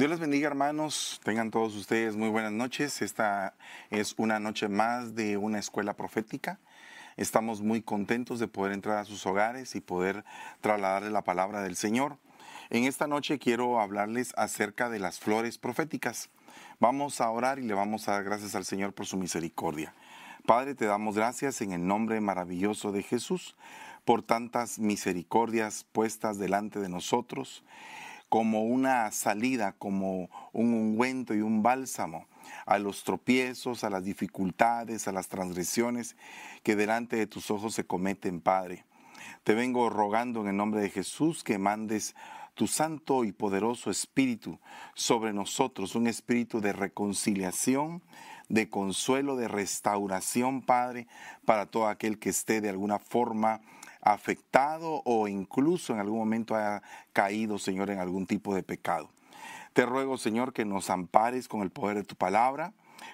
Dios les bendiga hermanos, tengan todos ustedes muy buenas noches. Esta es una noche más de una escuela profética. Estamos muy contentos de poder entrar a sus hogares y poder trasladarles la palabra del Señor. En esta noche quiero hablarles acerca de las flores proféticas. Vamos a orar y le vamos a dar gracias al Señor por su misericordia. Padre, te damos gracias en el nombre maravilloso de Jesús por tantas misericordias puestas delante de nosotros como una salida, como un ungüento y un bálsamo a los tropiezos, a las dificultades, a las transgresiones que delante de tus ojos se cometen, Padre. Te vengo rogando en el nombre de Jesús que mandes tu santo y poderoso espíritu sobre nosotros, un espíritu de reconciliación, de consuelo, de restauración, Padre, para todo aquel que esté de alguna forma afectado o incluso en algún momento haya caído, Señor, en algún tipo de pecado. Te ruego, Señor, que nos ampares con el poder de tu palabra,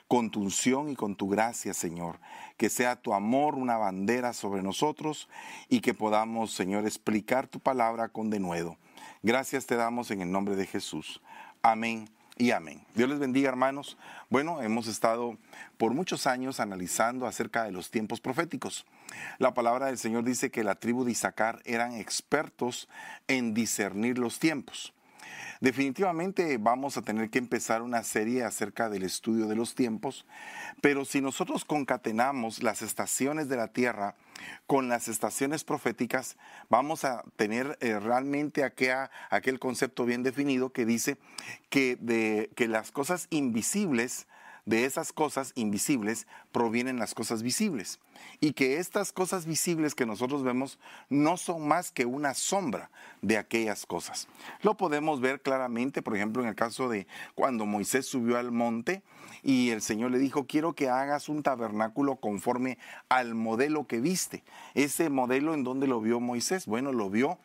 con tu unción y con tu gracia, Señor. Que sea tu amor una bandera sobre nosotros y que podamos, Señor, explicar tu palabra con denuedo. Gracias te damos en el nombre de Jesús. Amén y amén. Dios les bendiga, hermanos. Bueno, hemos estado por muchos años analizando acerca de los tiempos proféticos. La palabra del Señor dice que la tribu de Isaacar eran expertos en discernir los tiempos. Definitivamente vamos a tener que empezar una serie acerca del estudio de los tiempos, pero si nosotros concatenamos las estaciones de la Tierra con las estaciones proféticas, vamos a tener eh, realmente aquel, concepto bien definido que dice que las cosas invisibles de esas cosas invisibles provienen las cosas visibles. Y que estas cosas visibles que nosotros vemos no son más que una sombra de aquellas cosas. Lo podemos ver claramente, por ejemplo, en el caso de cuando Moisés subió al monte y el Señor le dijo, quiero que hagas un tabernáculo conforme al modelo que viste. Ese modelo en donde lo vio Moisés, bueno, lo vio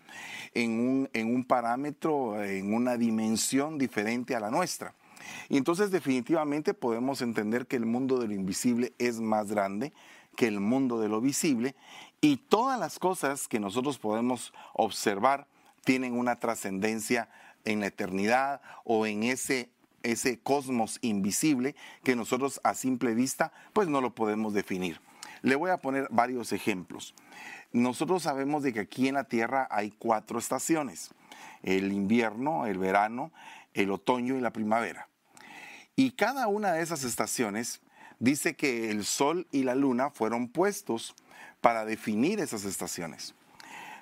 en un, en un parámetro, en una dimensión diferente a la nuestra. Y entonces definitivamente podemos entender que el mundo de lo invisible es más grande que el mundo de lo visible y todas las cosas que nosotros podemos observar tienen una trascendencia en la eternidad o en ese ese cosmos invisible que nosotros a simple vista pues no lo podemos definir. Le voy a poner varios ejemplos. Nosotros sabemos de que aquí en la Tierra hay cuatro estaciones, el invierno, el verano, el otoño y la primavera. Y cada una de esas estaciones dice que el sol y la luna fueron puestos para definir esas estaciones.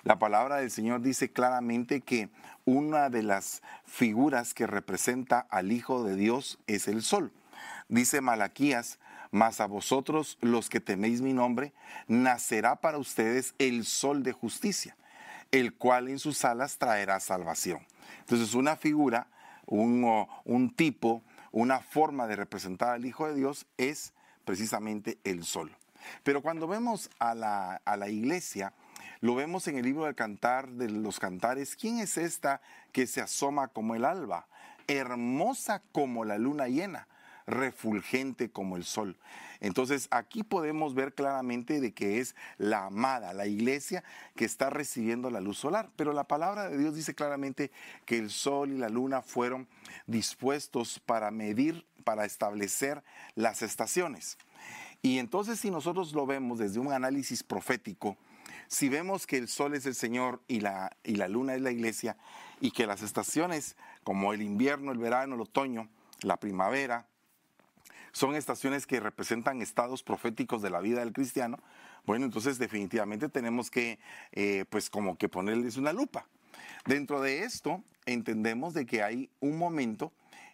La palabra del Señor dice claramente que una de las figuras que representa al Hijo de Dios es el sol. Dice Malaquías, mas a vosotros los que teméis mi nombre, nacerá para ustedes el sol de justicia, el cual en sus alas traerá salvación. Entonces una figura, un, un tipo una forma de representar al Hijo de Dios es precisamente el sol. Pero cuando vemos a la, a la iglesia, lo vemos en el libro del cantar de los cantares. ¿Quién es esta que se asoma como el alba, hermosa como la luna llena? Refulgente como el sol. Entonces aquí podemos ver claramente de que es la amada, la iglesia que está recibiendo la luz solar. Pero la palabra de Dios dice claramente que el sol y la luna fueron dispuestos para medir, para establecer las estaciones. Y entonces si nosotros lo vemos desde un análisis profético, si vemos que el sol es el Señor y la, y la luna es la iglesia, y que las estaciones como el invierno, el verano, el otoño, la primavera, son estaciones que representan estados proféticos de la vida del cristiano, bueno, entonces definitivamente tenemos que, eh, pues como que ponerles una lupa. Dentro de esto entendemos de que hay un momento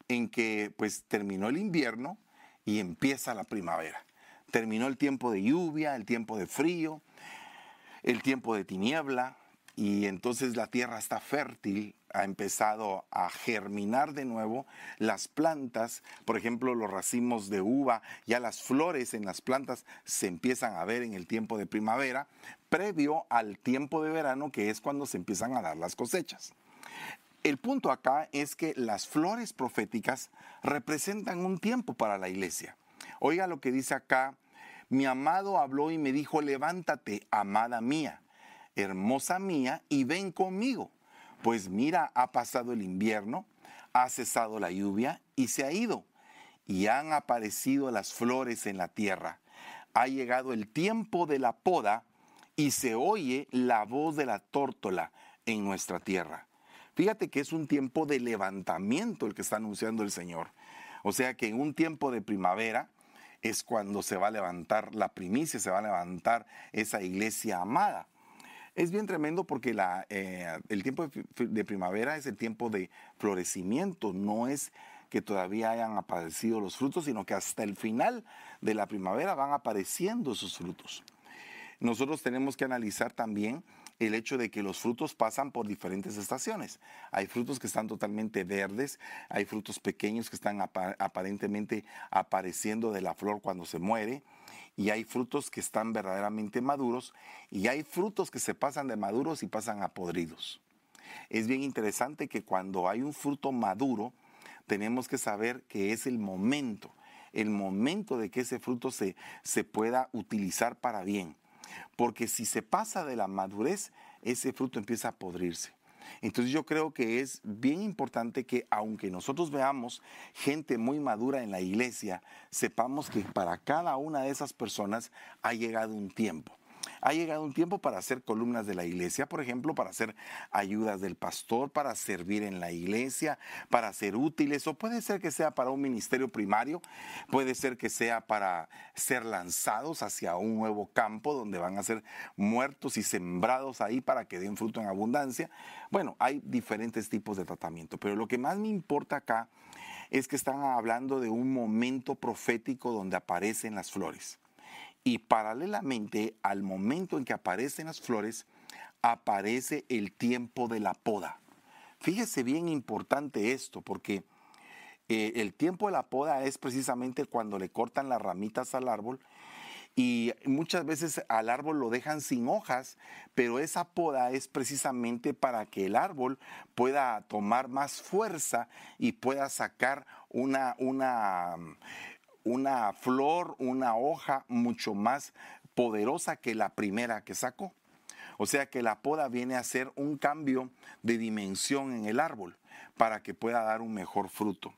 en que pues terminó el invierno y empieza la primavera. Terminó el tiempo de lluvia, el tiempo de frío, el tiempo de tiniebla y entonces la tierra está fértil ha empezado a germinar de nuevo las plantas, por ejemplo, los racimos de uva, ya las flores en las plantas se empiezan a ver en el tiempo de primavera, previo al tiempo de verano, que es cuando se empiezan a dar las cosechas. El punto acá es que las flores proféticas representan un tiempo para la iglesia. Oiga lo que dice acá, mi amado habló y me dijo, levántate, amada mía, hermosa mía, y ven conmigo pues mira, ha pasado el invierno, ha cesado la lluvia y se ha ido, y han aparecido las flores en la tierra. Ha llegado el tiempo de la poda y se oye la voz de la tórtola en nuestra tierra. Fíjate que es un tiempo de levantamiento el que está anunciando el Señor. O sea que en un tiempo de primavera es cuando se va a levantar la primicia, se va a levantar esa iglesia amada. Es bien tremendo porque eh, el tiempo de primavera es el tiempo de florecimiento, no es que todavía hayan aparecido los frutos, sino que hasta el final de la primavera van apareciendo esos frutos. Nosotros tenemos que analizar también el hecho de que los frutos pasan por diferentes estaciones. Hay frutos que están totalmente verdes, hay frutos pequeños que están aparentemente apareciendo de la flor cuando se muere, y hay frutos que están verdaderamente maduros y hay frutos que se pasan de maduros y pasan a podridos. Es bien interesante que cuando hay un fruto maduro, tenemos que saber que es el momento, el momento de que ese fruto se, se pueda utilizar para bien. Porque si se pasa de la madurez, ese fruto empieza a podrirse. Entonces yo creo que es bien importante que aunque nosotros veamos gente muy madura en la iglesia, sepamos que para cada una de esas personas ha llegado un tiempo ha llegado un tiempo para hacer columnas de la iglesia, por ejemplo, para hacer ayudas del pastor, para servir en la iglesia, para ser útiles, o puede ser que sea para un ministerio primario, puede ser que sea para ser lanzados hacia un nuevo campo donde van a ser muertos y sembrados ahí para que den fruto en abundancia. Bueno, hay diferentes tipos de tratamiento, pero lo que más me importa acá es que están hablando de un momento profético donde aparecen las flores. Y paralelamente al momento en que aparecen las flores, aparece el tiempo de la poda. Fíjese bien importante esto, porque eh, el tiempo de la poda es precisamente cuando le cortan las ramitas al árbol y muchas veces al árbol lo dejan sin hojas, pero esa poda es precisamente para que el árbol pueda tomar más fuerza y pueda sacar una, una una flor, una hoja mucho más poderosa que la primera que sacó. O sea que la poda viene a ser un cambio de dimensión en el árbol para que pueda dar un mejor fruto.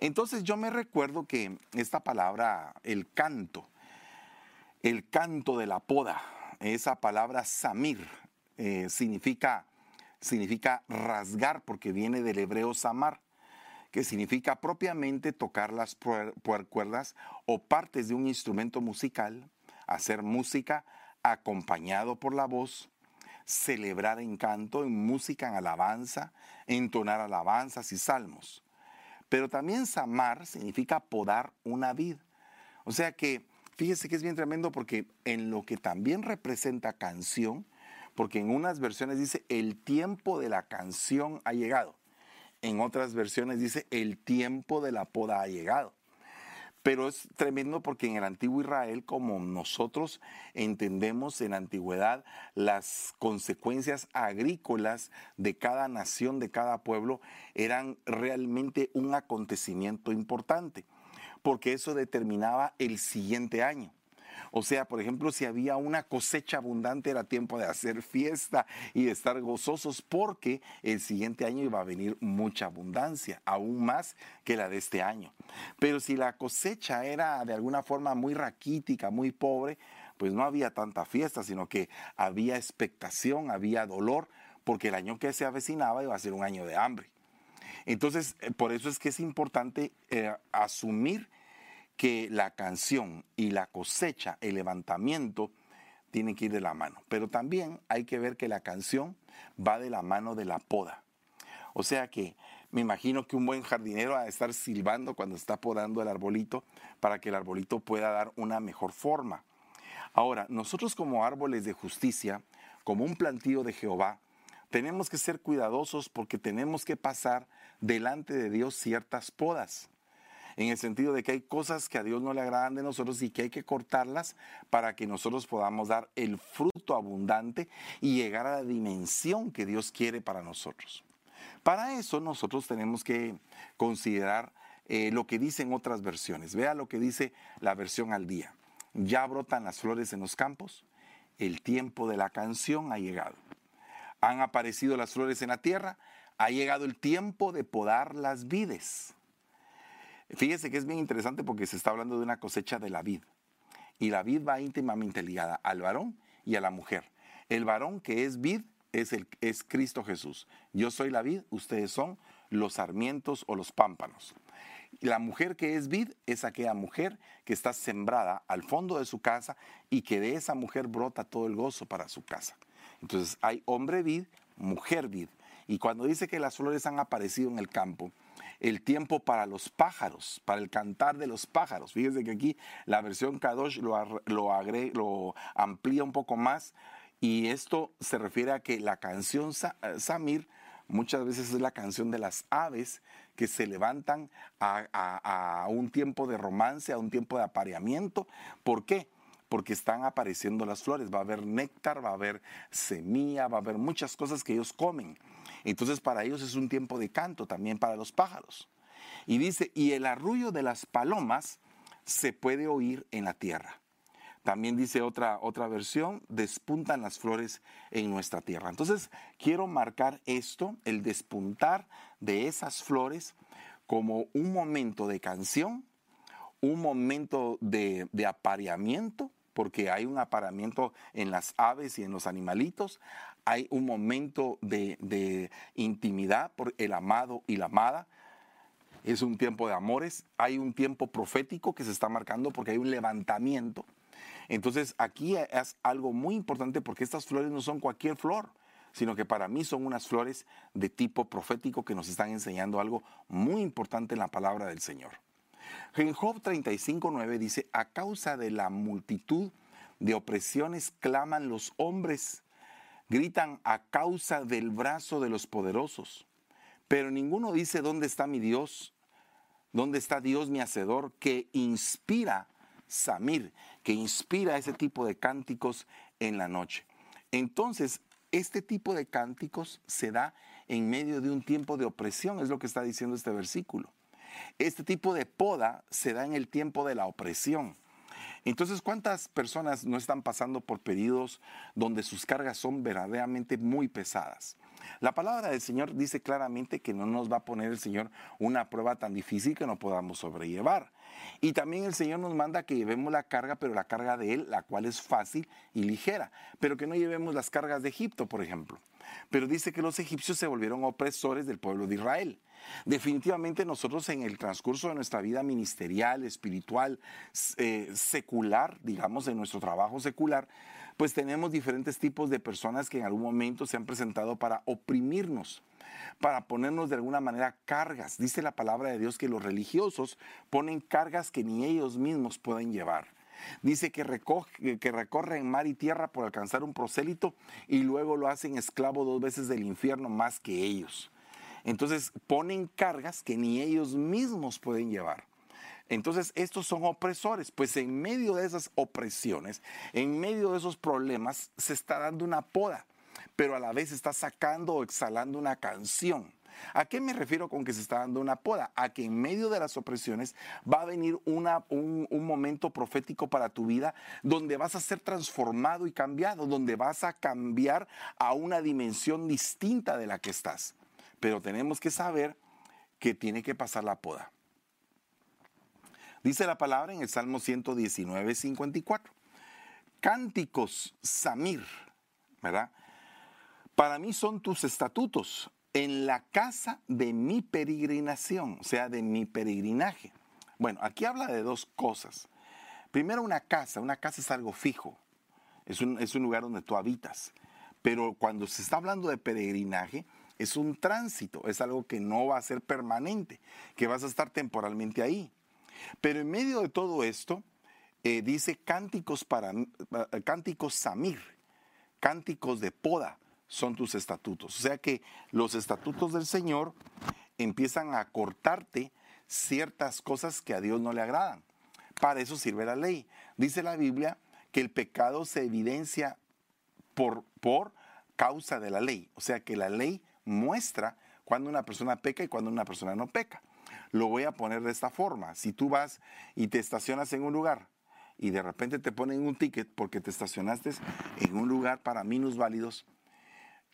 Entonces yo me recuerdo que esta palabra, el canto, el canto de la poda, esa palabra samir, eh, significa, significa rasgar porque viene del hebreo samar que significa propiamente tocar las cuerdas o partes de un instrumento musical, hacer música acompañado por la voz, celebrar en canto, en música, en alabanza, entonar alabanzas y salmos. Pero también samar significa podar una vid. O sea que fíjese que es bien tremendo porque en lo que también representa canción, porque en unas versiones dice el tiempo de la canción ha llegado. En otras versiones dice, el tiempo de la poda ha llegado. Pero es tremendo porque en el antiguo Israel, como nosotros entendemos en la antigüedad las consecuencias agrícolas de cada nación, de cada pueblo, eran realmente un acontecimiento importante, porque eso determinaba el siguiente año. O sea, por ejemplo, si había una cosecha abundante era tiempo de hacer fiesta y de estar gozosos porque el siguiente año iba a venir mucha abundancia, aún más que la de este año. Pero si la cosecha era de alguna forma muy raquítica, muy pobre, pues no había tanta fiesta, sino que había expectación, había dolor, porque el año que se avecinaba iba a ser un año de hambre. Entonces, eh, por eso es que es importante eh, asumir que la canción y la cosecha, el levantamiento, tienen que ir de la mano. Pero también hay que ver que la canción va de la mano de la poda. O sea que me imagino que un buen jardinero va a estar silbando cuando está podando el arbolito para que el arbolito pueda dar una mejor forma. Ahora, nosotros como árboles de justicia, como un plantío de Jehová, tenemos que ser cuidadosos porque tenemos que pasar delante de Dios ciertas podas en el sentido de que hay cosas que a Dios no le agradan de nosotros y que hay que cortarlas para que nosotros podamos dar el fruto abundante y llegar a la dimensión que Dios quiere para nosotros. Para eso nosotros tenemos que considerar eh, lo que dicen otras versiones. Vea lo que dice la versión al día. Ya brotan las flores en los campos, el tiempo de la canción ha llegado. Han aparecido las flores en la tierra, Ha llegado el tiempo de podar las vides. Fíjese que es bien interesante porque se está hablando de una cosecha de la vid. Y la vid va íntimamente ligada al varón y a la mujer. El varón que es vid es, el, es Cristo Jesús. Yo soy la vid, ustedes son los sarmientos o los pámpanos. La mujer que es vid es aquella mujer que está sembrada al fondo de su casa y que de esa mujer brota todo el gozo para su casa. Entonces hay hombre vid, mujer vid. Y cuando dice que las flores han aparecido en el campo, el tiempo para los pájaros, para el cantar de los pájaros. Fíjense que aquí la versión Kadosh lo, lo, lo amplía un poco más y esto se refiere a que la canción eh, Samir muchas veces es la canción de las aves que se levantan a, un tiempo de romance, a un tiempo de apareamiento. ¿Por qué? Porque están apareciendo las flores. Va a haber néctar, va a haber semilla, va a haber muchas cosas que ellos comen. Entonces para ellos es un tiempo de canto, también para los pájaros. Y dice, y el arrullo de las palomas se puede oír en la tierra. También dice otra, otra versión, despuntan las flores en nuestra tierra. Entonces, quiero marcar esto, el despuntar de esas flores, como un momento de canción, un momento de, apareamiento, porque hay un apareamiento en las aves y en los animalitos, hay un momento de, de intimidad por el amado y la amada, es un tiempo de amores, hay un tiempo profético que se está marcando porque hay un levantamiento entonces aquí es algo muy importante porque estas flores no son cualquier flor, sino que para mí son unas flores de tipo profético que nos están enseñando algo muy importante en la palabra del Señor. En Job 35.9 dice, a causa de la multitud de opresiones claman los hombres, gritan a causa del brazo de los poderosos, pero ninguno dice, ¿dónde está mi Dios? ¿Dónde está Dios mi Hacedor que inspira Samir, que inspira ese tipo de cánticos en la noche. Entonces, este tipo de cánticos se da en medio de un tiempo de opresión, es lo que está diciendo este versículo. Este tipo de poda se da en el tiempo de la opresión. Entonces, ¿cuántas personas no están pasando por periodos donde sus cargas son verdaderamente muy pesadas? La palabra del Señor dice claramente que no nos va a poner el Señor una prueba tan difícil que no podamos sobrellevar. Y también el Señor nos manda que llevemos la carga, pero la carga de Él, la cual es fácil y ligera, pero que no llevemos las cargas de Egipto, por ejemplo. Pero dice que los egipcios se volvieron opresores del pueblo de Israel. Definitivamente nosotros en el transcurso de nuestra vida ministerial, espiritual, eh, secular, digamos, en nuestro trabajo secular, pues tenemos diferentes tipos de personas que en algún momento se han presentado para oprimirnos para ponernos de alguna manera cargas. Dice la palabra de Dios que los religiosos ponen cargas que ni ellos mismos pueden llevar. Dice que, recoge, que recorren mar y tierra por alcanzar un prosélito y luego lo hacen esclavo dos veces del infierno más que ellos. Entonces ponen cargas que ni ellos mismos pueden llevar. Entonces, estos son opresores, pues en medio de esas opresiones, en medio de esos problemas, se está dando una poda pero a la vez está sacando o exhalando una canción. ¿A qué me refiero con que se está dando una poda? A que en medio de las opresiones va a venir un, un, momento profético para tu vida donde vas a ser transformado y cambiado, donde vas a cambiar a una dimensión distinta de la que estás. Pero tenemos que saber que tiene que pasar la poda. Dice la palabra en el Salmo 119, 54. Cánticos Samir, ¿verdad? Para mí son tus estatutos en la casa de mi peregrinación, o sea, de mi peregrinaje. Bueno, aquí habla de dos cosas. Primero, una casa. Una casa es algo fijo. Es un, es un lugar donde tú habitas. Pero cuando se está hablando de peregrinaje, es un tránsito, es algo que no va a ser permanente, que vas a estar temporalmente ahí. Pero en medio de todo esto, eh, dice cánticos, para, eh, cánticos samir, cánticos de poda son tus estatutos. O sea que los estatutos del Señor empiezan a cortarte ciertas cosas que a Dios no le agradan. Para eso sirve la ley. Dice la Biblia que el pecado se evidencia por, por causa de la ley. O sea que la ley muestra cuando una persona peca y cuando una persona no peca. Lo voy a poner de esta forma. Si tú vas y te estacionas en un lugar y de repente te ponen un ticket porque te estacionaste en un lugar para minusválidos,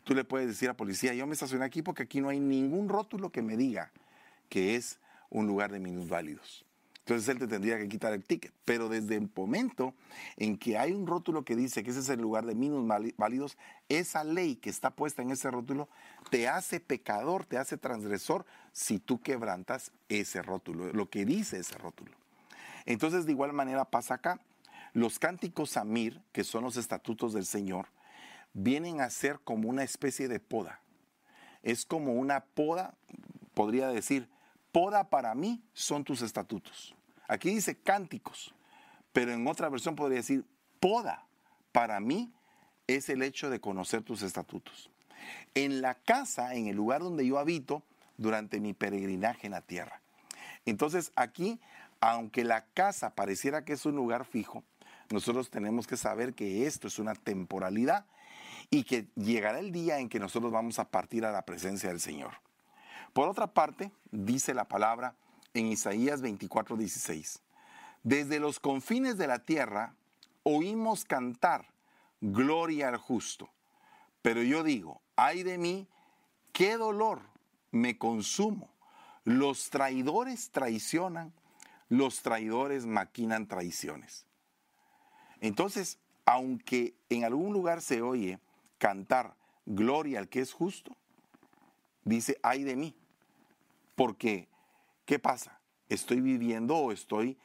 tú le puedes decir a policía, yo me estacioné aquí porque aquí no hay ningún rótulo que me diga que es un lugar de minusválidos. Entonces él te tendría que quitar el ticket. Pero desde el momento en que hay un rótulo que dice que ese es el lugar de minusválidos, esa ley que está puesta en ese rótulo te hace pecador, te hace transgresor si tú quebrantas ese rótulo, lo que dice ese rótulo. Entonces de igual manera pasa acá. Los cánticos Amir, que son los estatutos del Señor, vienen a ser como una especie de poda. Es como una poda, podría decir, poda para mí son tus estatutos. Aquí dice cánticos, pero en otra versión podría decir poda para mí es el hecho de conocer tus estatutos. En la casa, en el lugar donde yo habito, durante mi peregrinaje en la tierra. Entonces aquí, aunque la casa pareciera que es un lugar fijo, nosotros tenemos que saber que esto es una temporalidad y que llegará el día en que nosotros vamos a partir a la presencia del Señor. Por otra parte, dice la palabra en Isaías 24, 16, desde los confines de la tierra oímos cantar gloria al justo, pero yo digo, ay de mí, qué dolor me consumo. Los traidores traicionan, los traidores maquinan traiciones. Entonces, aunque en algún lugar se oye cantar gloria al que es justo, dice, ay de mí. Porque, ¿qué pasa? Estoy viviendo o estoy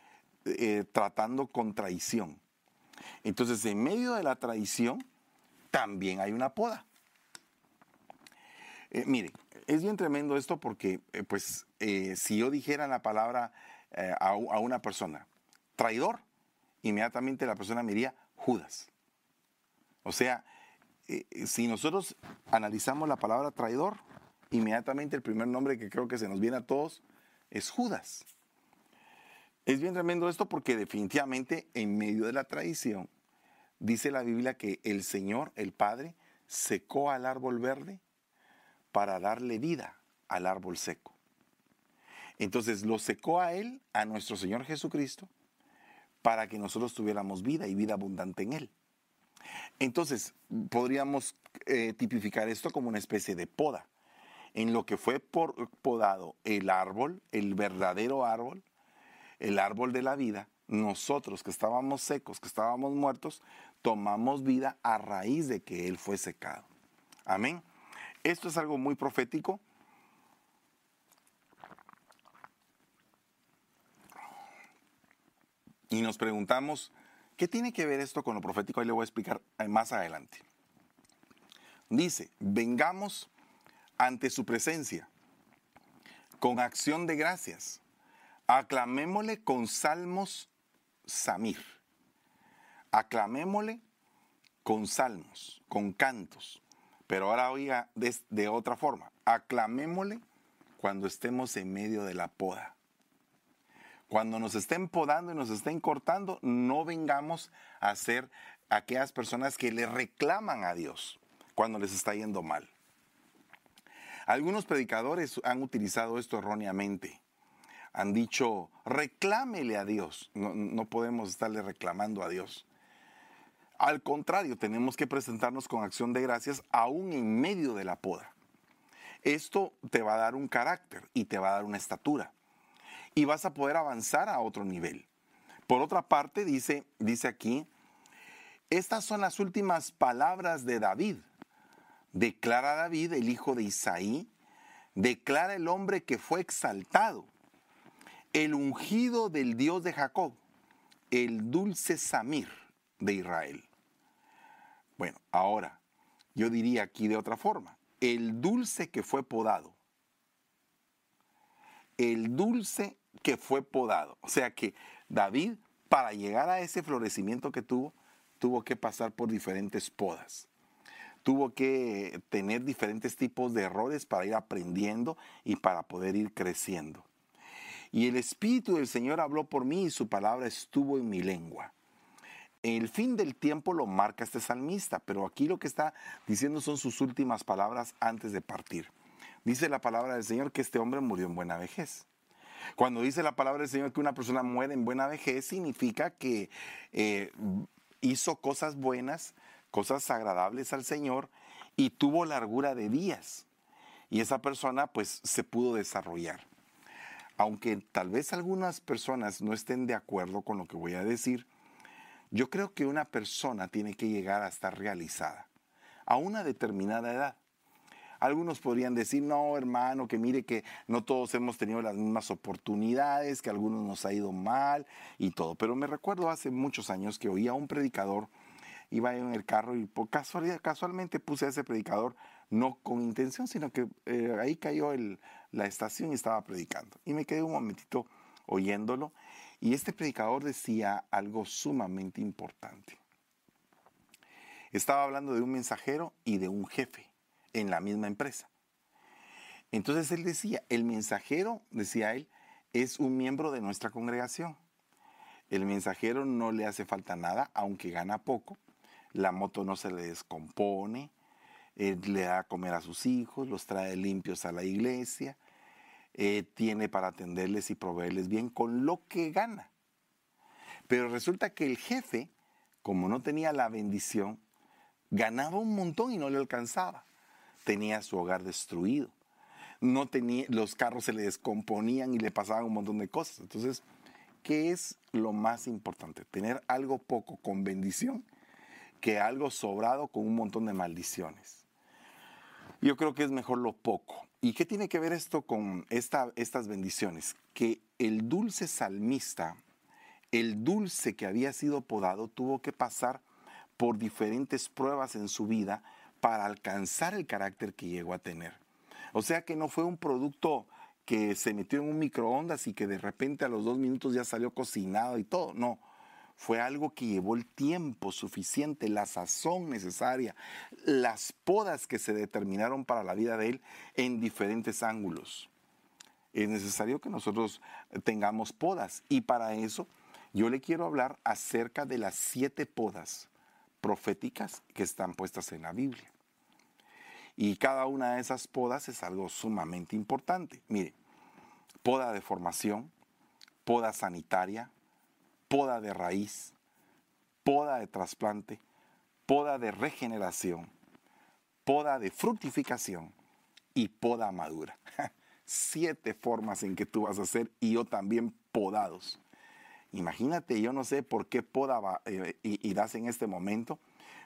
eh, tratando con traición. Entonces, en medio de la traición, también hay una poda. Eh, mire, es bien tremendo esto porque, eh, pues, si yo dijera la palabra a, a, una persona, traidor, inmediatamente la persona me diría Judas. O sea, eh, si nosotros analizamos la palabra traidor, inmediatamente el primer nombre que creo que se nos viene a todos es Judas. Es bien tremendo esto porque definitivamente en medio de la traición dice la Biblia que el Señor, el Padre, secó al árbol verde para darle vida al árbol seco. Entonces lo secó a Él, a nuestro Señor Jesucristo, para que nosotros tuviéramos vida y vida abundante en Él. Entonces, podríamos eh, tipificar esto como una especie de poda. En lo que fue podado el árbol, el verdadero árbol, el árbol de la vida, nosotros que estábamos secos, que estábamos muertos, tomamos vida a raíz de que Él fue secado. Amén. Esto es algo muy profético. Y nos preguntamos, ¿Qué tiene que ver esto con lo profético? Ahí le voy a explicar más adelante. Dice, vengamos ante su presencia con acción de gracias. Aclamémosle con salmos Samir. Aclamémosle con salmos, con cantos. Pero ahora oiga de, de otra forma. Aclamémosle cuando estemos en medio de la poda. Cuando nos estén podando y nos estén cortando, no vengamos a ser aquellas personas que le reclaman a Dios cuando les está yendo mal. Algunos predicadores han utilizado esto erróneamente. Han dicho, reclámele a Dios. No, no podemos estarle reclamando a Dios. Al contrario, tenemos que presentarnos con acción de gracias aún en medio de la poda. Esto te va a dar un carácter y te va a dar una estatura y vas a poder avanzar a otro nivel. Por otra parte, dice, dice aquí, estas son las últimas palabras de David. Declara David, el hijo de Isaí, declara el hombre que fue exaltado, el ungido del Dios de Jacob, el dulce Samir de Israel. Bueno, ahora, yo diría aquí de otra forma, el dulce que fue podado, el dulce que fue podado. O sea que David, para llegar a ese florecimiento que tuvo, tuvo que pasar por diferentes podas. Tuvo que tener diferentes tipos de errores para ir aprendiendo y para poder ir creciendo. Y el Espíritu del Señor habló por mí y su palabra estuvo en mi lengua. El fin del tiempo lo marca este salmista, pero aquí lo que está diciendo son sus últimas palabras antes de partir. Dice la palabra del Señor que este hombre murió en buena vejez. Cuando dice la palabra del Señor que una persona muere en buena vejez, significa que eh, hizo cosas buenas, cosas agradables al Señor y tuvo largura de días. Y esa persona pues se pudo desarrollar. Aunque tal vez algunas personas no estén de acuerdo con lo que voy a decir, yo creo que una persona tiene que llegar a estar realizada a una determinada edad. Algunos podrían decir, no, hermano, que mire que no todos hemos tenido las mismas oportunidades, que a algunos nos ha ido mal y todo. Pero me recuerdo hace muchos años que oía a un predicador, iba en el carro y por casualidad, casualmente puse a ese predicador, no con intención, sino que eh, ahí cayó la estación y estaba predicando. Y me quedé un momentito oyéndolo. Y este predicador decía algo sumamente importante. Estaba hablando de un mensajero y de un jefe en la misma empresa. Entonces él decía, el mensajero, decía él, es un miembro de nuestra congregación. El mensajero no le hace falta nada, aunque gana poco. La moto no se le descompone, le da a comer a sus hijos, los trae limpios a la iglesia, eh, tiene para atenderles y proveerles bien con lo que gana. Pero resulta que el jefe, como no tenía la bendición, ganaba un montón y no le alcanzaba tenía su hogar destruido. No tenía, los carros se le descomponían y le pasaban un montón de cosas. Entonces, ¿qué es lo más importante? Tener algo poco con bendición que algo sobrado con un montón de maldiciones. Yo creo que es mejor lo poco. ¿Y qué tiene que ver esto con esta, estas bendiciones? Que el dulce salmista, el dulce que había sido podado, tuvo que pasar por diferentes pruebas en su vida para alcanzar el carácter que llegó a tener. O sea que no fue un producto que se metió en un microondas y que de repente a los dos minutos ya salió cocinado y todo. No, fue algo que llevó el tiempo suficiente, la sazón necesaria, las podas que se determinaron para la vida de él en diferentes ángulos. Es necesario que nosotros tengamos podas y para eso yo le quiero hablar acerca de las siete podas proféticas que están puestas en la Biblia. Y cada una de esas podas es algo sumamente importante. Mire, poda de formación, poda sanitaria, poda de raíz, poda de trasplante, poda de regeneración, poda de fructificación y poda madura. Siete formas en que tú vas a hacer y yo también podados. Imagínate, yo no sé por qué poda eh, irás en este momento,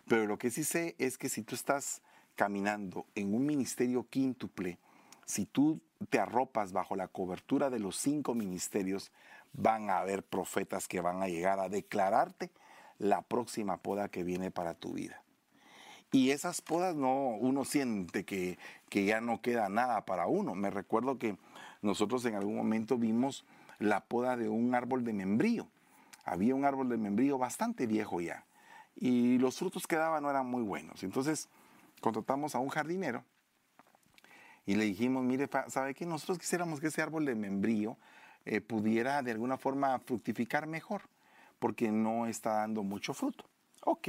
pero lo que sí sé es que si tú estás caminando en un ministerio quíntuple, si tú te arropas bajo la cobertura de los cinco ministerios, van a haber profetas que van a llegar a declararte la próxima poda que viene para tu vida. Y esas podas no, uno siente que, que ya no queda nada para uno. Me recuerdo que nosotros en algún momento vimos la poda de un árbol de membrío. Había un árbol de membrío bastante viejo ya y los frutos que daba no eran muy buenos. Entonces contratamos a un jardinero y le dijimos, mire, ¿sabe qué? Nosotros quisiéramos que ese árbol de membrío eh, pudiera de alguna forma fructificar mejor, porque no está dando mucho fruto. Ok,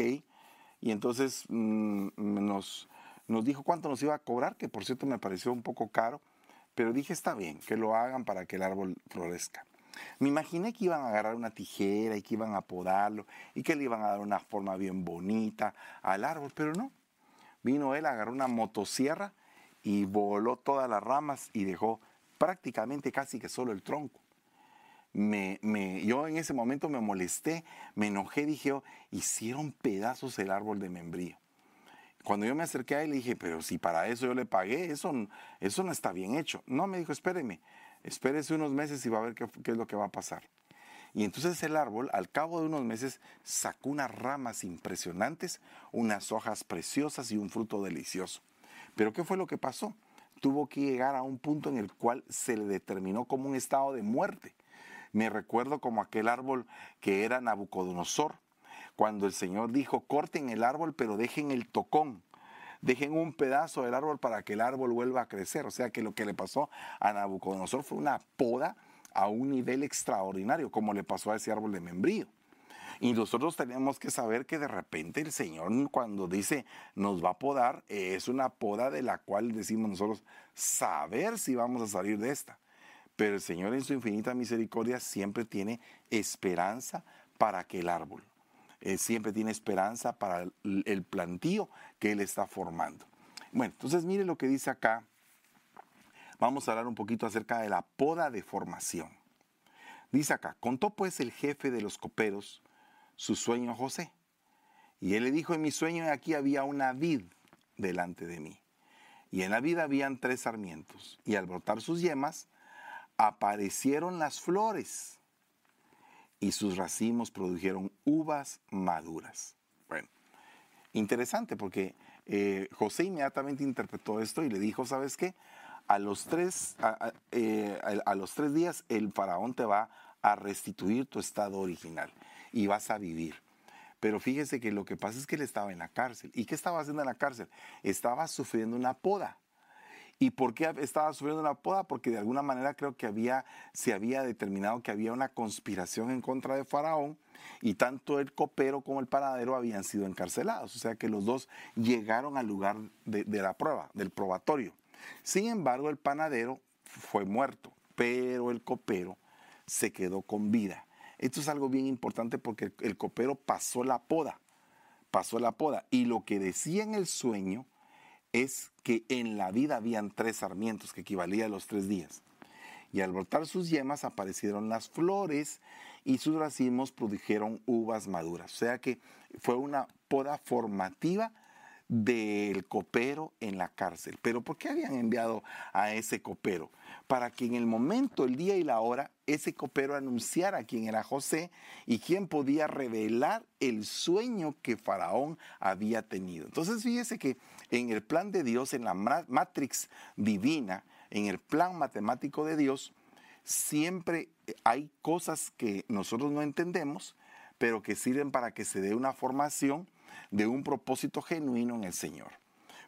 y entonces mm, nos, nos dijo cuánto nos iba a cobrar, que por cierto me pareció un poco caro, pero dije, está bien, que lo hagan para que el árbol florezca. Me imaginé que iban a agarrar una tijera y que iban a podarlo y que le iban a dar una forma bien bonita al árbol, pero no. Vino él, agarró una motosierra y voló todas las ramas y dejó prácticamente casi que solo el tronco. Me, me, yo en ese momento me molesté, me enojé, dije, oh, hicieron pedazos el árbol de membrío. Cuando yo me acerqué a él, dije, pero si para eso yo le pagué, eso, eso no está bien hecho. No, me dijo, espéreme, espérese unos meses y va a ver qué es lo que va a pasar. Y entonces el árbol, al cabo de unos meses, sacó unas ramas impresionantes, unas hojas preciosas y un fruto delicioso. Pero ¿qué fue lo que pasó? Tuvo que llegar a un punto en el cual se le determinó como un estado de muerte. Me recuerdo como aquel árbol que era Nabucodonosor, cuando el Señor dijo, corten el árbol, pero dejen el tocón. Dejen un pedazo del árbol para que el árbol vuelva a crecer. O sea que lo que le pasó a Nabucodonosor fue una poda a un nivel extraordinario, como le pasó a ese árbol de membrío. Y nosotros tenemos que saber que de repente el Señor cuando dice nos va a podar, es una poda de la cual decimos nosotros saber si vamos a salir de esta. Pero el Señor en su infinita misericordia siempre tiene esperanza para que el árbol. Eh, siempre tiene esperanza para el, plantío que Él está formando. Bueno, entonces mire lo que dice acá. Vamos a hablar un poquito acerca de la poda de formación. Dice acá, contó pues el jefe de los coperos su sueño a José. Y él le dijo, en mi sueño aquí había una vid delante de mí. Y en la vid habían tres sarmientos. Y al brotar sus yemas, aparecieron las flores. Y sus racimos produjeron uvas maduras. Bueno, interesante porque eh, José inmediatamente interpretó esto y le dijo, ¿sabes qué? A los, tres, eh, a los tres días el faraón te va a restituir tu estado original y vas a vivir. Pero fíjese que lo que pasa es que él estaba en la cárcel. ¿Y qué estaba haciendo en la cárcel? Estaba sufriendo una poda. ¿Y por qué estaba sufriendo una poda? Porque de alguna manera creo que había, se había determinado que había una conspiración en contra de Faraón y tanto el copero como el panadero habían sido encarcelados. O sea que los dos llegaron al lugar de, de la prueba, del probatorio. Sin embargo, el panadero fue muerto, pero el copero se quedó con vida. Esto es algo bien importante porque el copero pasó la poda, pasó la poda. Y lo que decía en el sueño es que en la vida habían tres sarmientos que equivalían a los tres días. Y al brotar sus yemas aparecieron las flores y sus racimos produjeron uvas maduras. O sea que fue una poda formativa del copero en la cárcel. Pero ¿por qué habían enviado a ese copero? Para que en el momento, el día y la hora, ese copero anunciara quién era José y quién podía revelar el sueño que Faraón había tenido. Entonces fíjese que en el plan de Dios, en la matrix divina, en el plan matemático de Dios, siempre hay cosas que nosotros no entendemos, pero que sirven para que se dé una formación de un propósito genuino en el Señor.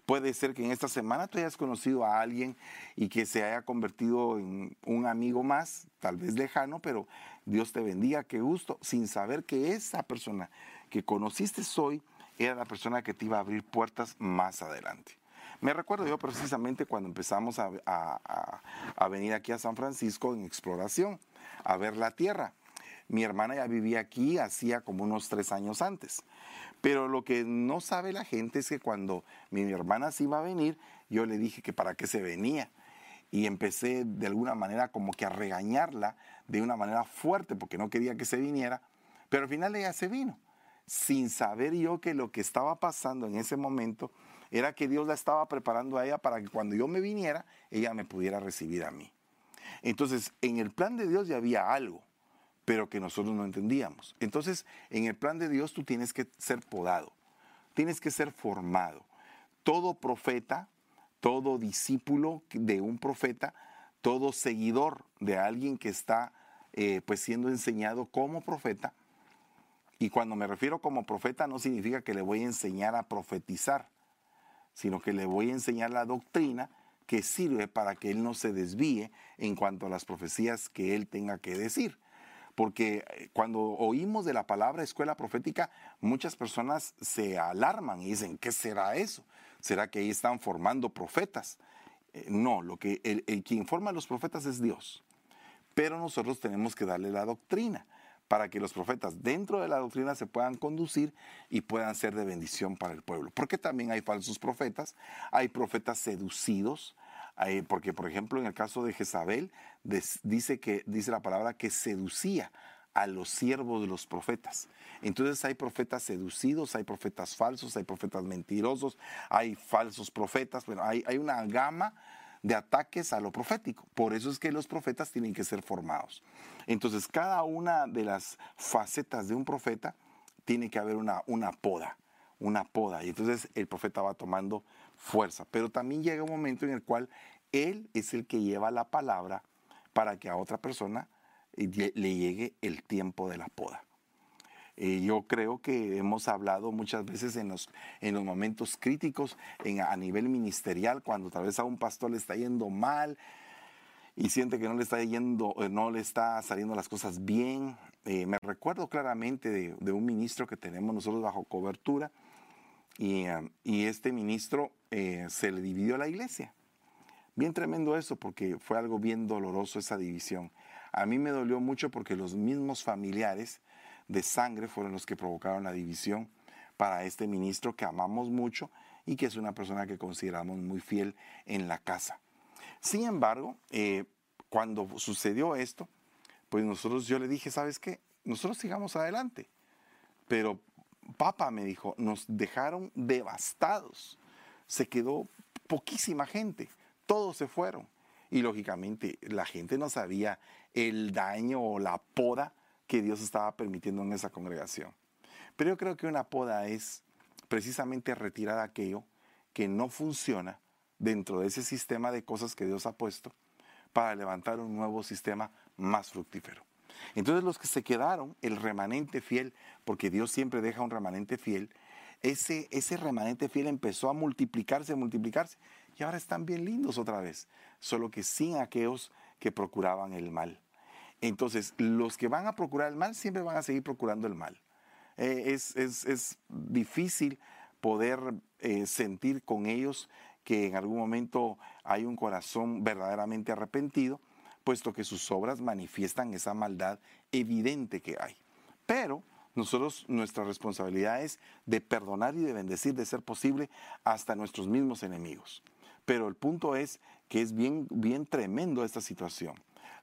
Puede ser que en esta semana tú hayas conocido a alguien y que se haya convertido en un amigo más, tal vez lejano, pero Dios te bendiga, qué gusto, sin saber que esa persona que conociste hoy era la persona que te iba a abrir puertas más adelante. Me recuerdo yo precisamente cuando empezamos a, a venir aquí a San Francisco en exploración, a ver la tierra. Mi hermana ya vivía aquí hacía como unos tres años antes. Pero lo que no sabe la gente es que cuando mi, hermana se iba a venir, yo le dije que para qué se venía. Y empecé de alguna manera como que a regañarla de una manera fuerte porque no quería que se viniera. Pero al final ella se vino, sin saber yo que lo que estaba pasando en ese momento era que Dios la estaba preparando a ella para que cuando yo me viniera, ella me pudiera recibir a mí. Entonces, en el plan de Dios ya había algo pero que nosotros no entendíamos. Entonces, en el plan de Dios tú tienes que ser podado, tienes que ser formado. Todo profeta, todo discípulo de un profeta, todo seguidor de alguien que está eh, pues siendo enseñado como profeta, y cuando me refiero como profeta no significa que le voy a enseñar a profetizar, sino que le voy a enseñar la doctrina que sirve para que él no se desvíe en cuanto a las profecías que él tenga que decir porque eh, cuando oímos de la palabra escuela profética, muchas personas se alarman y dicen, ¿qué será eso? ¿Será que ahí están formando profetas? Eh, no, lo que el, quien forma a los profetas es Dios. Pero nosotros tenemos que darle la doctrina para que los profetas dentro de la doctrina se puedan conducir y puedan ser de bendición para el pueblo. Porque también hay falsos profetas, hay profetas seducidos, porque, por ejemplo, en el caso de Jezabel, dice, que, dice la palabra que seducía a los siervos de los profetas. Entonces hay profetas seducidos, hay profetas falsos, hay profetas mentirosos, hay falsos profetas, bueno, hay, hay una gama de ataques a lo profético. Por eso es que los profetas tienen que ser formados. Entonces, cada una de las facetas de un profeta tiene que haber una, una poda, una poda. Y entonces el profeta va tomando fuerza. Pero también llega un momento en el cual él es el que lleva la palabra para que a otra persona eh, le llegue el tiempo de la poda. Eh, yo creo que hemos hablado muchas veces en los, en los momentos críticos en, a nivel ministerial, cuando tal vez a un pastor le está yendo mal y siente que no le está yendo, eh, no le está saliendo las cosas bien. me recuerdo claramente de, un ministro que tenemos nosotros bajo cobertura y, y este ministro eh, se le dividió la iglesia. Bien tremendo eso, porque fue algo bien doloroso esa división. A mí me dolió mucho porque los mismos familiares de sangre fueron los que provocaron la división para este ministro que amamos mucho y que es una persona que consideramos muy fiel en la casa. Sin embargo, eh, cuando sucedió esto, pues nosotros, yo le dije, ¿sabes qué? Nosotros sigamos adelante. Pero papá me dijo, nos dejaron devastados. Se quedó poquísima gente, todos se fueron. Y lógicamente la gente no sabía el daño o la poda que Dios estaba permitiendo en esa congregación. Pero yo creo que una poda es precisamente retirar aquello que no funciona dentro de ese sistema de cosas que Dios ha puesto para levantar un nuevo sistema más fructífero. Entonces los que se quedaron, el remanente fiel, porque Dios siempre deja un remanente fiel, ese, ese remanente fiel empezó a multiplicarse, multiplicarse, y ahora están bien lindos otra vez, solo que sin aquellos que procuraban el mal. Entonces, los que van a procurar el mal siempre van a seguir procurando el mal. Eh, es, es, difícil poder eh, sentir con ellos que en algún momento hay un corazón verdaderamente arrepentido, puesto que sus obras manifiestan esa maldad evidente que hay. Pero nosotros, nuestra responsabilidad es de perdonar y de bendecir, de ser posible, hasta nuestros mismos enemigos. Pero el punto es que es bien, bien tremendo esta situación.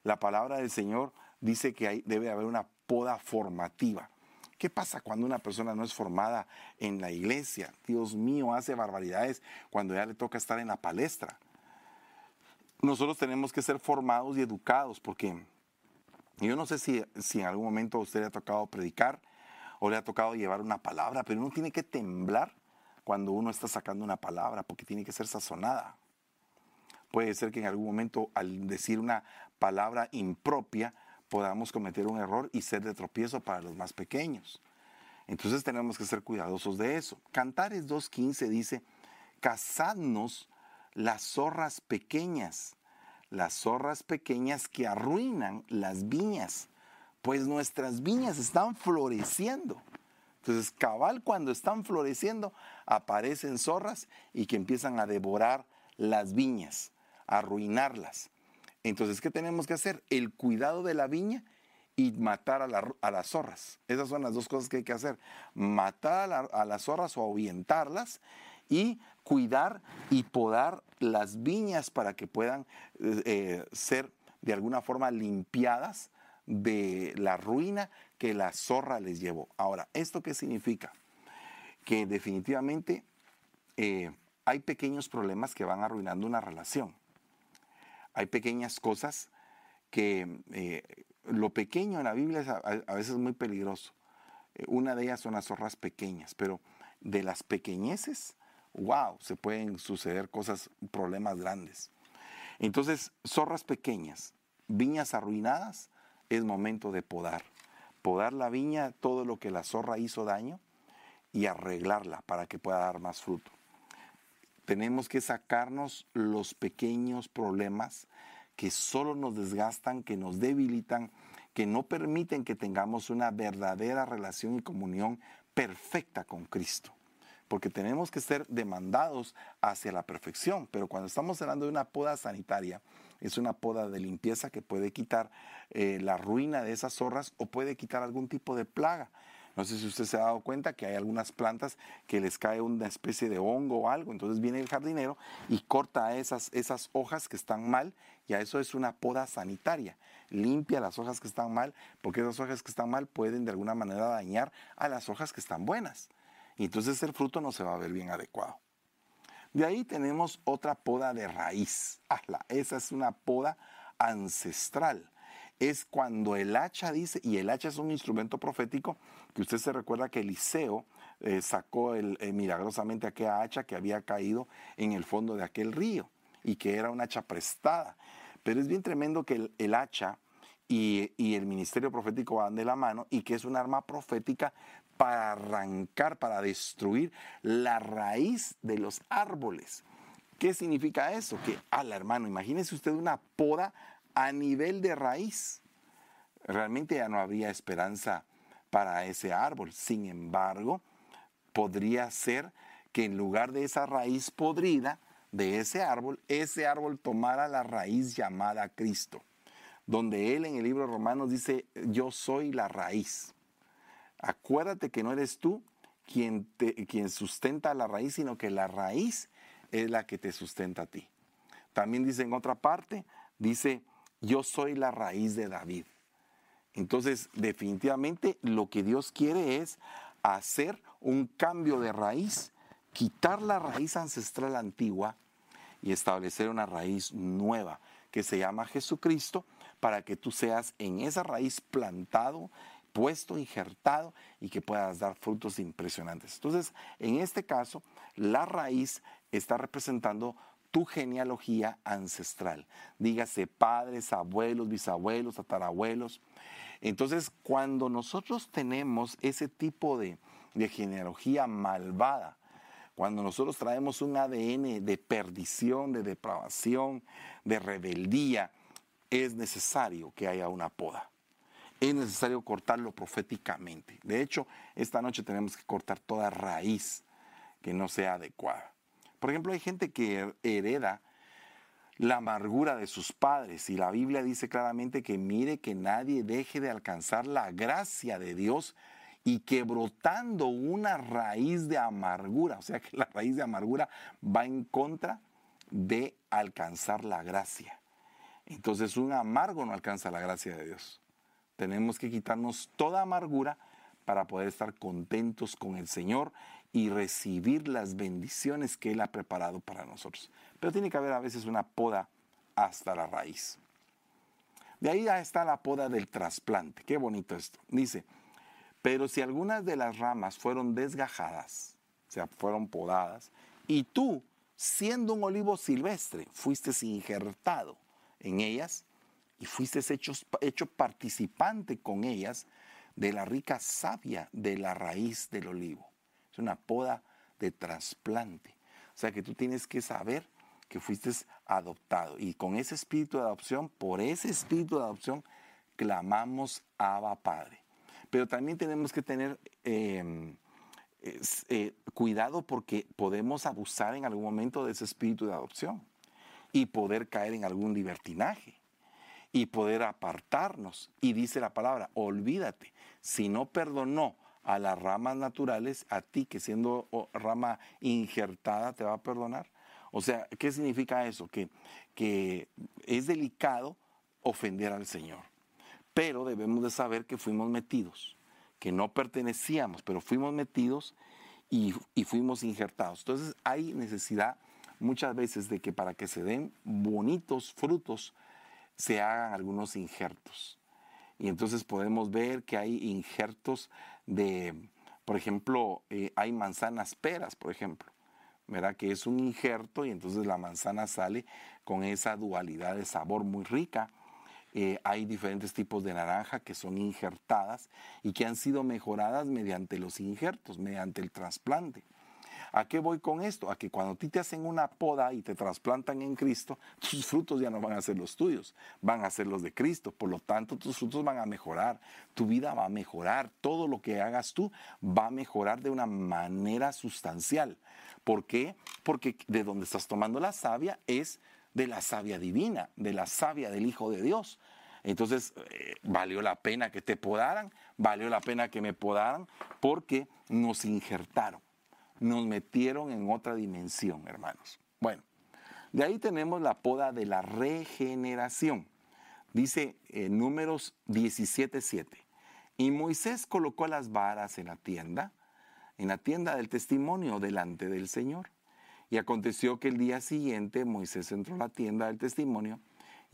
La palabra del Señor dice que debe haber una poda formativa. ¿Qué pasa cuando una persona no es formada en la iglesia? Dios mío, hace barbaridades cuando ya le toca estar en la palestra nosotros tenemos que ser formados y educados, porque yo no sé si, si en algún momento a usted le ha tocado predicar o le ha tocado llevar una palabra, pero uno tiene que temblar cuando uno está sacando una palabra, porque tiene que ser sazonada. Puede ser que en algún momento al decir una palabra impropia podamos cometer un error y ser de tropiezo para los más pequeños. Entonces tenemos que ser cuidadosos de eso. Cantares 2.15 dice, casadnos las zorras pequeñas, las zorras pequeñas que arruinan las viñas, pues nuestras viñas están floreciendo. Entonces, cabal, cuando están floreciendo, aparecen zorras y que empiezan a devorar las viñas, a arruinarlas. Entonces, ¿qué tenemos que hacer? El cuidado de la viña y matar a, las zorras. Esas son las dos cosas que hay que hacer. Matar a, las zorras o ahuyentarlas y cuidar y podar las viñas para que puedan eh, eh, ser de alguna forma limpiadas de la ruina que la zorra les llevó. Ahora, ¿esto qué significa? Que definitivamente eh, hay pequeños problemas que van arruinando una relación. Hay pequeñas cosas que lo pequeño en la Biblia es a, veces es muy peligroso. Una de ellas son las zorras pequeñas, pero de las pequeñeces wow, se pueden suceder cosas, problemas grandes. Entonces, zorras pequeñas, viñas arruinadas, es momento de podar. Podar la viña, todo lo que la zorra hizo daño, y arreglarla para que pueda dar más fruto. Tenemos que sacarnos los pequeños problemas que solo nos desgastan, que nos debilitan, que no permiten que tengamos una verdadera relación y comunión perfecta con Cristo porque tenemos que ser demandados hacia la perfección. Pero cuando estamos hablando de una poda sanitaria, es una poda de limpieza que puede quitar eh, la ruina de esas zorras o puede quitar algún tipo de plaga. No sé si usted se ha dado cuenta que hay algunas plantas que les cae una especie de hongo o algo. Entonces viene el jardinero y corta esas, esas hojas que están mal y a eso es una poda sanitaria. Limpia las hojas que están mal porque esas hojas que están mal pueden de alguna manera dañar a las hojas que están buenas y entonces el fruto no se va a ver bien adecuado. De ahí tenemos otra poda de raíz. esa es una poda ancestral. Es cuando el hacha dice, y el hacha es un instrumento profético, que usted se recuerda que Eliseo eh, sacó el, eh, milagrosamente aquella hacha que había caído en el fondo de aquel río y que era una hacha prestada. Pero es bien tremendo que el, hacha y, y, el ministerio profético van de la mano y que es un arma profética para arrancar, para destruir la raíz de los árboles. ¿Qué significa eso? Que, ala hermano, imagínese usted una poda a nivel de raíz. Realmente ya no habría esperanza para ese árbol. Sin embargo, podría ser que en lugar de esa raíz podrida de ese árbol, ese árbol tomara la raíz llamada Cristo, donde él en el libro de Romanos dice, yo soy la raíz. Acuérdate que no eres tú quien, quien sustenta la raíz, sino que la raíz es la que te sustenta a ti. También dice en otra parte, dice, yo soy la raíz de David. Entonces, definitivamente lo que Dios quiere es hacer un cambio de raíz, quitar la raíz ancestral antigua y establecer una raíz nueva que se llama Jesucristo para que tú seas en esa raíz plantado, puesto, injertado y que puedas dar frutos impresionantes. Entonces, en este caso, la raíz está representando tu genealogía ancestral. Dígase padres, abuelos, bisabuelos, tatarabuelos. Entonces, cuando nosotros tenemos ese tipo de, de genealogía malvada, cuando nosotros traemos un ADN de perdición, de depravación, de rebeldía, es necesario que haya una poda. Es necesario cortarlo proféticamente. De hecho, esta noche tenemos que cortar toda raíz que no sea adecuada. Por ejemplo, hay gente que hereda la amargura de sus padres y la Biblia dice claramente que mire que nadie deje de alcanzar la gracia de Dios y que brotando una raíz de amargura, o sea que la raíz de amargura va en contra de alcanzar la gracia. Entonces un amargo no alcanza la gracia de Dios. Tenemos que quitarnos toda amargura para poder estar contentos con el Señor y recibir las bendiciones que Él ha preparado para nosotros. Pero tiene que haber a veces una poda hasta la raíz. De ahí ya está la poda del trasplante. Qué bonito esto. Dice, pero si algunas de las ramas fueron desgajadas, o sea, fueron podadas, y tú, siendo un olivo silvestre, fuiste injertado en ellas y fuiste hecho, participante con ellas de la rica savia de la raíz del olivo. Es una poda de trasplante. O sea que tú tienes que saber que fuiste adoptado. Y con ese espíritu de adopción, por ese espíritu de adopción, clamamos Abba Padre. Pero también tenemos que tener em, eh, cuidado porque podemos abusar en algún momento de ese espíritu de adopción y poder caer en algún libertinaje y poder apartarnos. Y dice la palabra, olvídate, si no perdonó a las ramas naturales, a ti que siendo rama injertada te va a perdonar. O sea, ¿qué significa eso? Que, que es delicado ofender al Señor pero debemos de saber que fuimos metidos, que no pertenecíamos, pero fuimos metidos y, fuimos injertados. Entonces hay necesidad muchas veces de que para que se den bonitos frutos se hagan algunos injertos. Y entonces podemos ver que hay injertos de, por ejemplo, eh, hay manzanas peras, por ejemplo. ¿verdad? Que es un injerto y entonces la manzana sale con esa dualidad de sabor muy rica eh, hay diferentes tipos de naranja que son injertadas y que han sido mejoradas mediante los injertos, mediante el trasplante. ¿A qué voy con esto? A que cuando a ti te hacen una poda y te trasplantan en Cristo, tus frutos ya no van a ser los tuyos, van a ser los de Cristo. Por lo tanto, tus frutos van a mejorar, tu vida va a mejorar, todo lo que hagas tú va a mejorar de una manera sustancial. ¿Por qué? Porque de donde estás tomando la savia es de la savia divina, de la savia del Hijo de Dios. Entonces, eh, valió la pena que te podaran, valió la pena que me podaran, porque nos injertaron, nos metieron en otra dimensión, hermanos. Bueno, de ahí tenemos la poda de la regeneración. Dice en números 17.7. Y Moisés colocó las varas en la tienda, en la tienda del testimonio delante del Señor. Y aconteció que el día siguiente Moisés entró a la tienda del testimonio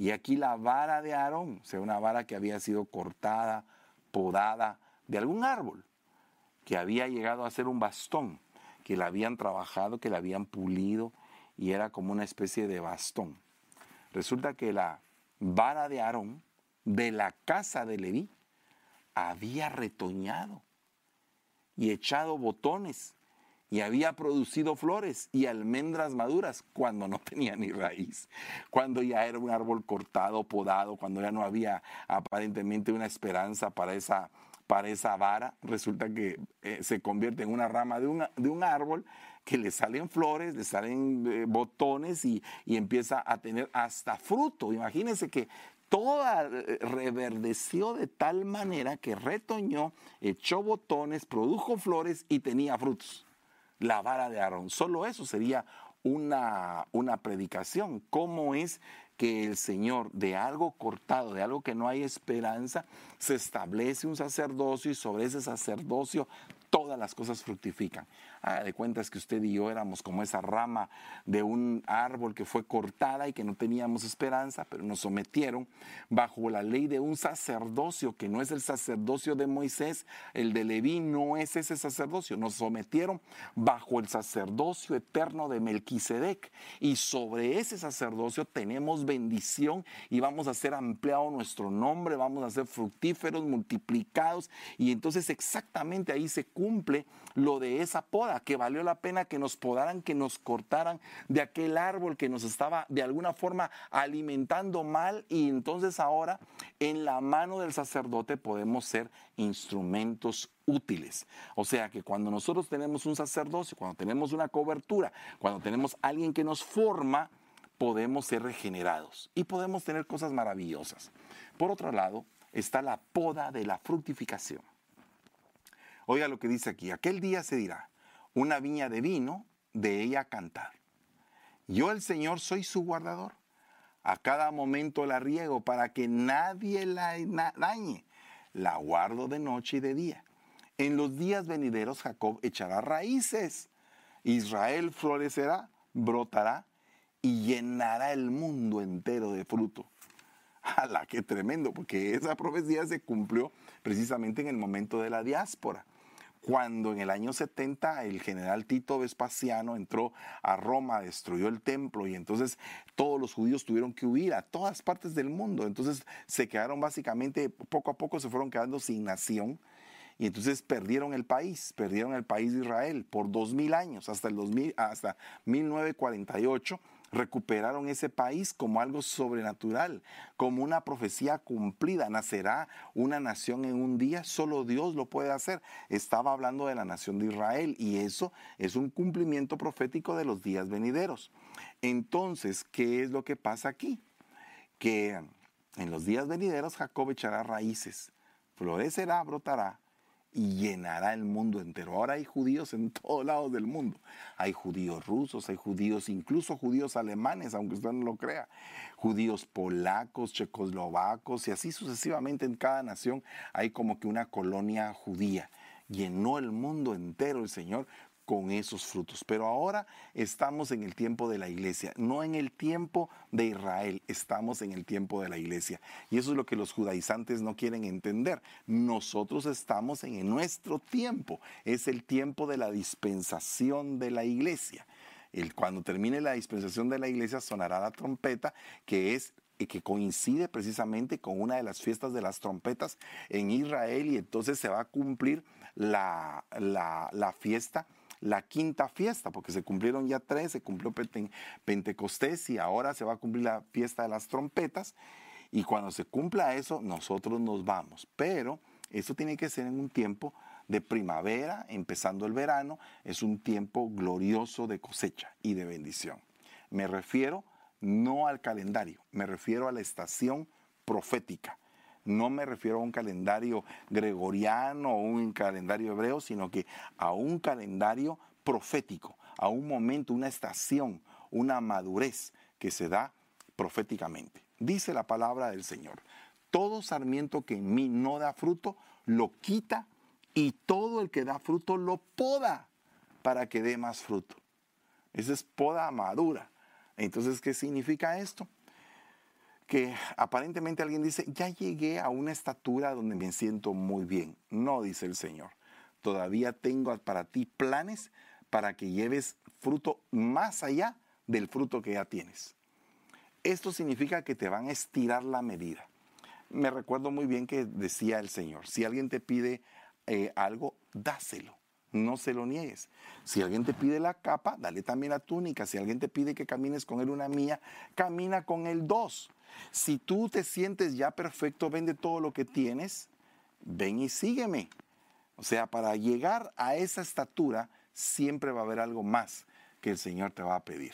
y aquí la vara de Aarón, o sea, una vara que había sido cortada, podada de algún árbol, que había llegado a ser un bastón, que la habían trabajado, que la habían pulido y era como una especie de bastón. Resulta que la vara de Aarón de la casa de Leví había retoñado y echado botones y había producido flores y almendras maduras cuando no tenía ni raíz, cuando ya era un árbol cortado, podado, cuando ya no había aparentemente una esperanza para esa, para esa vara, resulta que eh, se convierte en una rama de, de un árbol que le salen flores, le salen eh, botones y, y empieza a tener hasta fruto. Imagínense que toda eh, reverdeció de tal manera que retoñó, echó botones, produjo flores y tenía frutos. La vara de Aarón. Solo eso sería una, una predicación. ¿Cómo es que el Señor de algo cortado, de algo que no hay esperanza, se establece un sacerdocio y sobre ese sacerdocio todas las cosas fructifican. Ah, de cuentas que usted y yo éramos como esa rama de un árbol que fue cortada y que no teníamos esperanza, pero nos sometieron bajo la ley de un sacerdocio que no es el sacerdocio de Moisés, el de Leví no es ese sacerdocio, nos sometieron bajo el sacerdocio eterno de Melquisedec. Y sobre ese sacerdocio tenemos bendición y vamos a ser ampliado nuestro nombre, vamos a ser fructíferos, multiplicados. Y entonces exactamente ahí se cumple lo de esa poda, que valió la pena que nos podaran, que nos cortaran de aquel árbol que nos estaba de alguna forma alimentando mal y entonces ahora en la mano del sacerdote podemos ser instrumentos útiles. O sea que cuando nosotros tenemos un sacerdocio, cuando tenemos una cobertura, cuando tenemos alguien que nos forma, podemos ser regenerados y podemos tener cosas maravillosas. Por otro lado, está la poda de la fructificación. Oiga lo que dice aquí, aquel día se dirá, una viña de vino, de ella cantar. Yo el Señor soy su guardador. A cada momento la riego para que nadie la dañe. La guardo de noche y de día. En los días venideros Jacob echará raíces. Israel florecerá, brotará y llenará el mundo entero de fruto. ¡Hala, qué tremendo! Porque esa profecía se cumplió precisamente en el momento de la diáspora cuando en el año 70 el general Tito Vespasiano entró a Roma, destruyó el templo y entonces todos los judíos tuvieron que huir a todas partes del mundo. Entonces se quedaron básicamente, poco a poco se fueron quedando sin nación. Y entonces perdieron el país, perdieron el país de Israel por dos mil años, hasta, el 2000, hasta 1948 recuperaron ese país como algo sobrenatural, como una profecía cumplida. Nacerá una nación en un día, solo Dios lo puede hacer. Estaba hablando de la nación de Israel y eso es un cumplimiento profético de los días venideros. Entonces, ¿qué es lo que pasa aquí? Que en los días venideros Jacob echará raíces, florecerá, brotará y llenará el mundo entero. Ahora hay judíos en todos lados del mundo. Hay judíos rusos, hay judíos, incluso judíos alemanes, aunque usted no lo crea, judíos polacos, checoslovacos y así sucesivamente en cada nación hay como que una colonia judía. Llenó el mundo entero el Señor con esos frutos. Pero ahora estamos en el tiempo de la iglesia, no en el tiempo de Israel, estamos en el tiempo de la iglesia. Y eso es lo que los judaizantes no quieren entender. Nosotros estamos en nuestro tiempo, es el tiempo de la dispensación de la iglesia. El, cuando termine la dispensación de la iglesia sonará la trompeta, que es que coincide precisamente con una de las fiestas de las trompetas en Israel y entonces se va a cumplir la, la fiesta la quinta fiesta, porque se cumplieron ya tres, se cumplió Pentecostés y ahora se va a cumplir la fiesta de las trompetas. Y cuando se cumpla eso, nosotros nos vamos. Pero eso tiene que ser en un tiempo de primavera, empezando el verano, es un tiempo glorioso de cosecha y de bendición. Me refiero no al calendario, me refiero a la estación profética. No me refiero a un calendario gregoriano o un calendario hebreo, sino que a un calendario profético, a un momento, una estación, una madurez que se da proféticamente. Dice la palabra del Señor, todo sarmiento que en mí no da fruto, lo quita y todo el que da fruto lo poda para que dé más fruto. Esa es poda madura. Entonces, ¿qué significa esto? Que aparentemente alguien dice, ya llegué a una estatura donde me siento muy bien. No, dice el Señor. Todavía tengo para ti planes para que lleves fruto más allá del fruto que ya tienes. Esto significa que te van a estirar la medida. Me recuerdo muy bien que decía el Señor, si alguien te pide eh, algo, dáselo no se lo niegues. Si alguien te pide la capa, dale también la túnica. Si alguien te pide que camines con él una mía, camina con él dos. Si tú te sientes ya perfecto, vende todo lo que tienes, ven y sígueme. O sea, para llegar a esa estatura, siempre va a haber algo más que el Señor te va a pedir.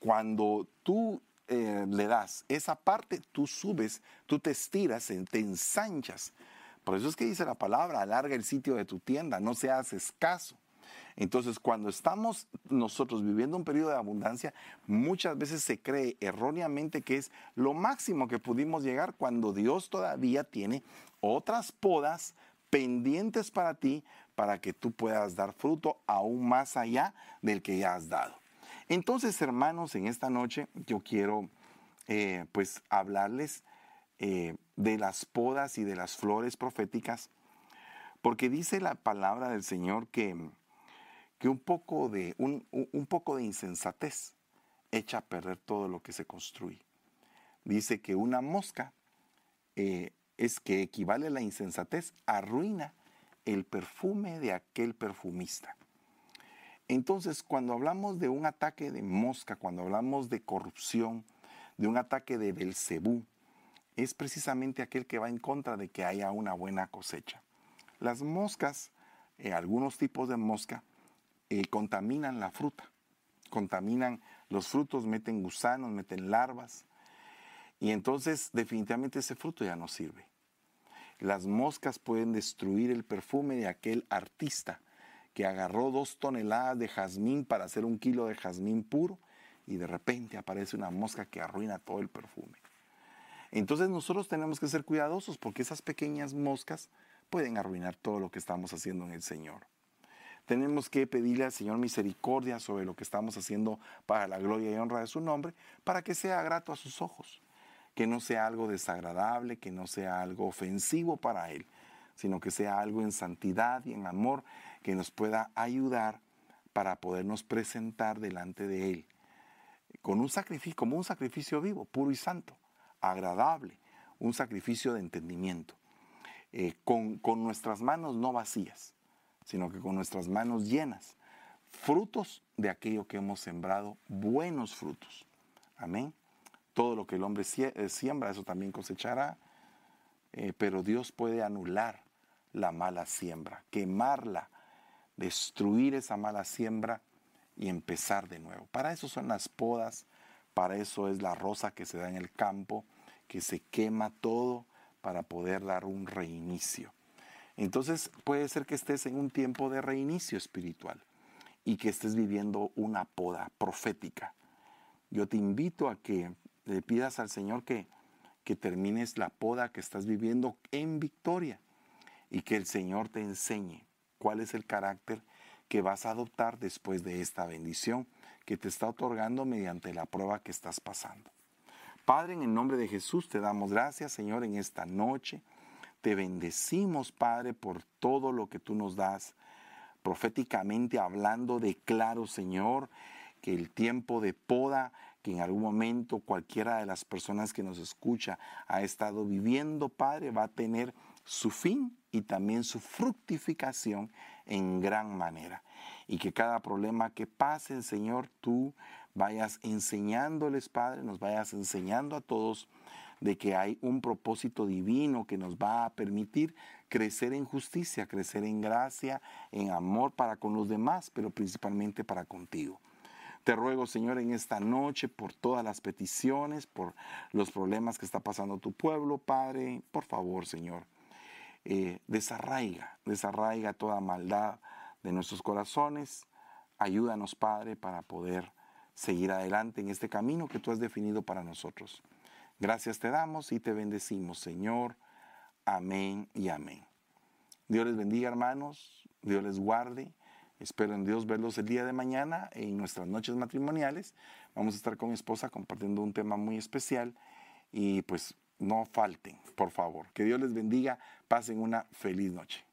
Cuando tú eh, le das, esa parte tú subes, tú te estiras, te ensanchas. Por eso es que dice la palabra, alarga el sitio de tu tienda, no seas escaso. Entonces, cuando estamos nosotros viviendo un periodo de abundancia, muchas veces se cree erróneamente que es lo máximo que pudimos llegar cuando Dios todavía tiene otras podas pendientes para ti para que tú puedas dar fruto aún más allá del que ya has dado. Entonces, hermanos, en esta noche yo quiero eh, pues hablarles eh, de las podas y de las flores proféticas, porque dice la palabra del Señor que que un poco de, un, poco de insensatez echa a perder todo lo que se construye. Dice que una mosca eh, es que equivale a la insensatez, arruina el perfume de aquel perfumista. Entonces, cuando hablamos de un ataque de mosca, cuando hablamos de corrupción, de un ataque de Belcebú, es precisamente aquel que va en contra de que haya una buena cosecha. Las moscas, eh, algunos tipos de mosca, eh, contaminan la fruta, contaminan los frutos, meten gusanos, meten larvas, y entonces definitivamente ese fruto ya no sirve. Las moscas pueden destruir el perfume de aquel artista que agarró dos toneladas de jazmín para hacer un kilo de jazmín puro y de repente aparece una mosca que arruina todo el perfume. Entonces nosotros tenemos que ser cuidadosos porque esas pequeñas moscas pueden arruinar todo lo que estamos haciendo en el Señor tenemos que pedirle al Señor misericordia sobre lo que estamos haciendo para la gloria y honra de su nombre, para que sea grato a sus ojos, que no sea algo desagradable, que no sea algo ofensivo para Él, sino que sea algo en santidad y en amor que nos pueda ayudar para podernos presentar delante de Él, con un sacrificio, como un sacrificio vivo, puro y santo, agradable, un sacrificio de entendimiento, eh, con, con nuestras manos no vacías sino que con nuestras manos llenas, frutos de aquello que hemos sembrado, buenos frutos. Amén. Todo lo que el hombre eh, siembra, eso también cosechará, eh, pero Dios puede anular la mala siembra, quemarla, destruir esa mala siembra y empezar de nuevo. Para eso son las podas, para eso es la rosa que se da en el campo, que se quema todo para poder dar un reinicio. Entonces puede ser que estés en un tiempo de reinicio espiritual y que estés viviendo una poda profética. Yo te invito a que le pidas al Señor que, que termines la poda que estás viviendo en victoria y que el Señor te enseñe cuál es el carácter que vas a adoptar después de esta bendición que te está otorgando mediante la prueba que estás pasando. Padre, en el nombre de Jesús te damos gracias, Señor, en esta noche. Te bendecimos, Padre, por todo lo que tú nos das. Proféticamente hablando, declaro, Señor, que el tiempo de poda que en algún momento cualquiera de las personas que nos escucha ha estado viviendo, Padre, va a tener su fin y también su fructificación en gran manera. Y que cada problema que pasen, Señor, tú vayas enseñándoles, Padre, nos vayas enseñando a todos de que hay un propósito divino que nos va a permitir crecer en justicia, crecer en gracia, en amor para con los demás, pero principalmente para contigo. Te ruego, Señor, en esta noche por todas las peticiones, por los problemas que está pasando tu pueblo, Padre, por favor, Señor, eh, desarraiga, desarraiga toda maldad de nuestros corazones. Ayúdanos, Padre, para poder seguir adelante en este camino que tú has definido para nosotros. Gracias te damos y te bendecimos, Señor. Amén y amén. Dios les bendiga, hermanos. Dios les guarde. Espero en Dios verlos el día de mañana en nuestras noches matrimoniales. Vamos a estar con mi esposa compartiendo un tema muy especial y pues no falten, por favor. Que Dios les bendiga. Pasen una feliz noche.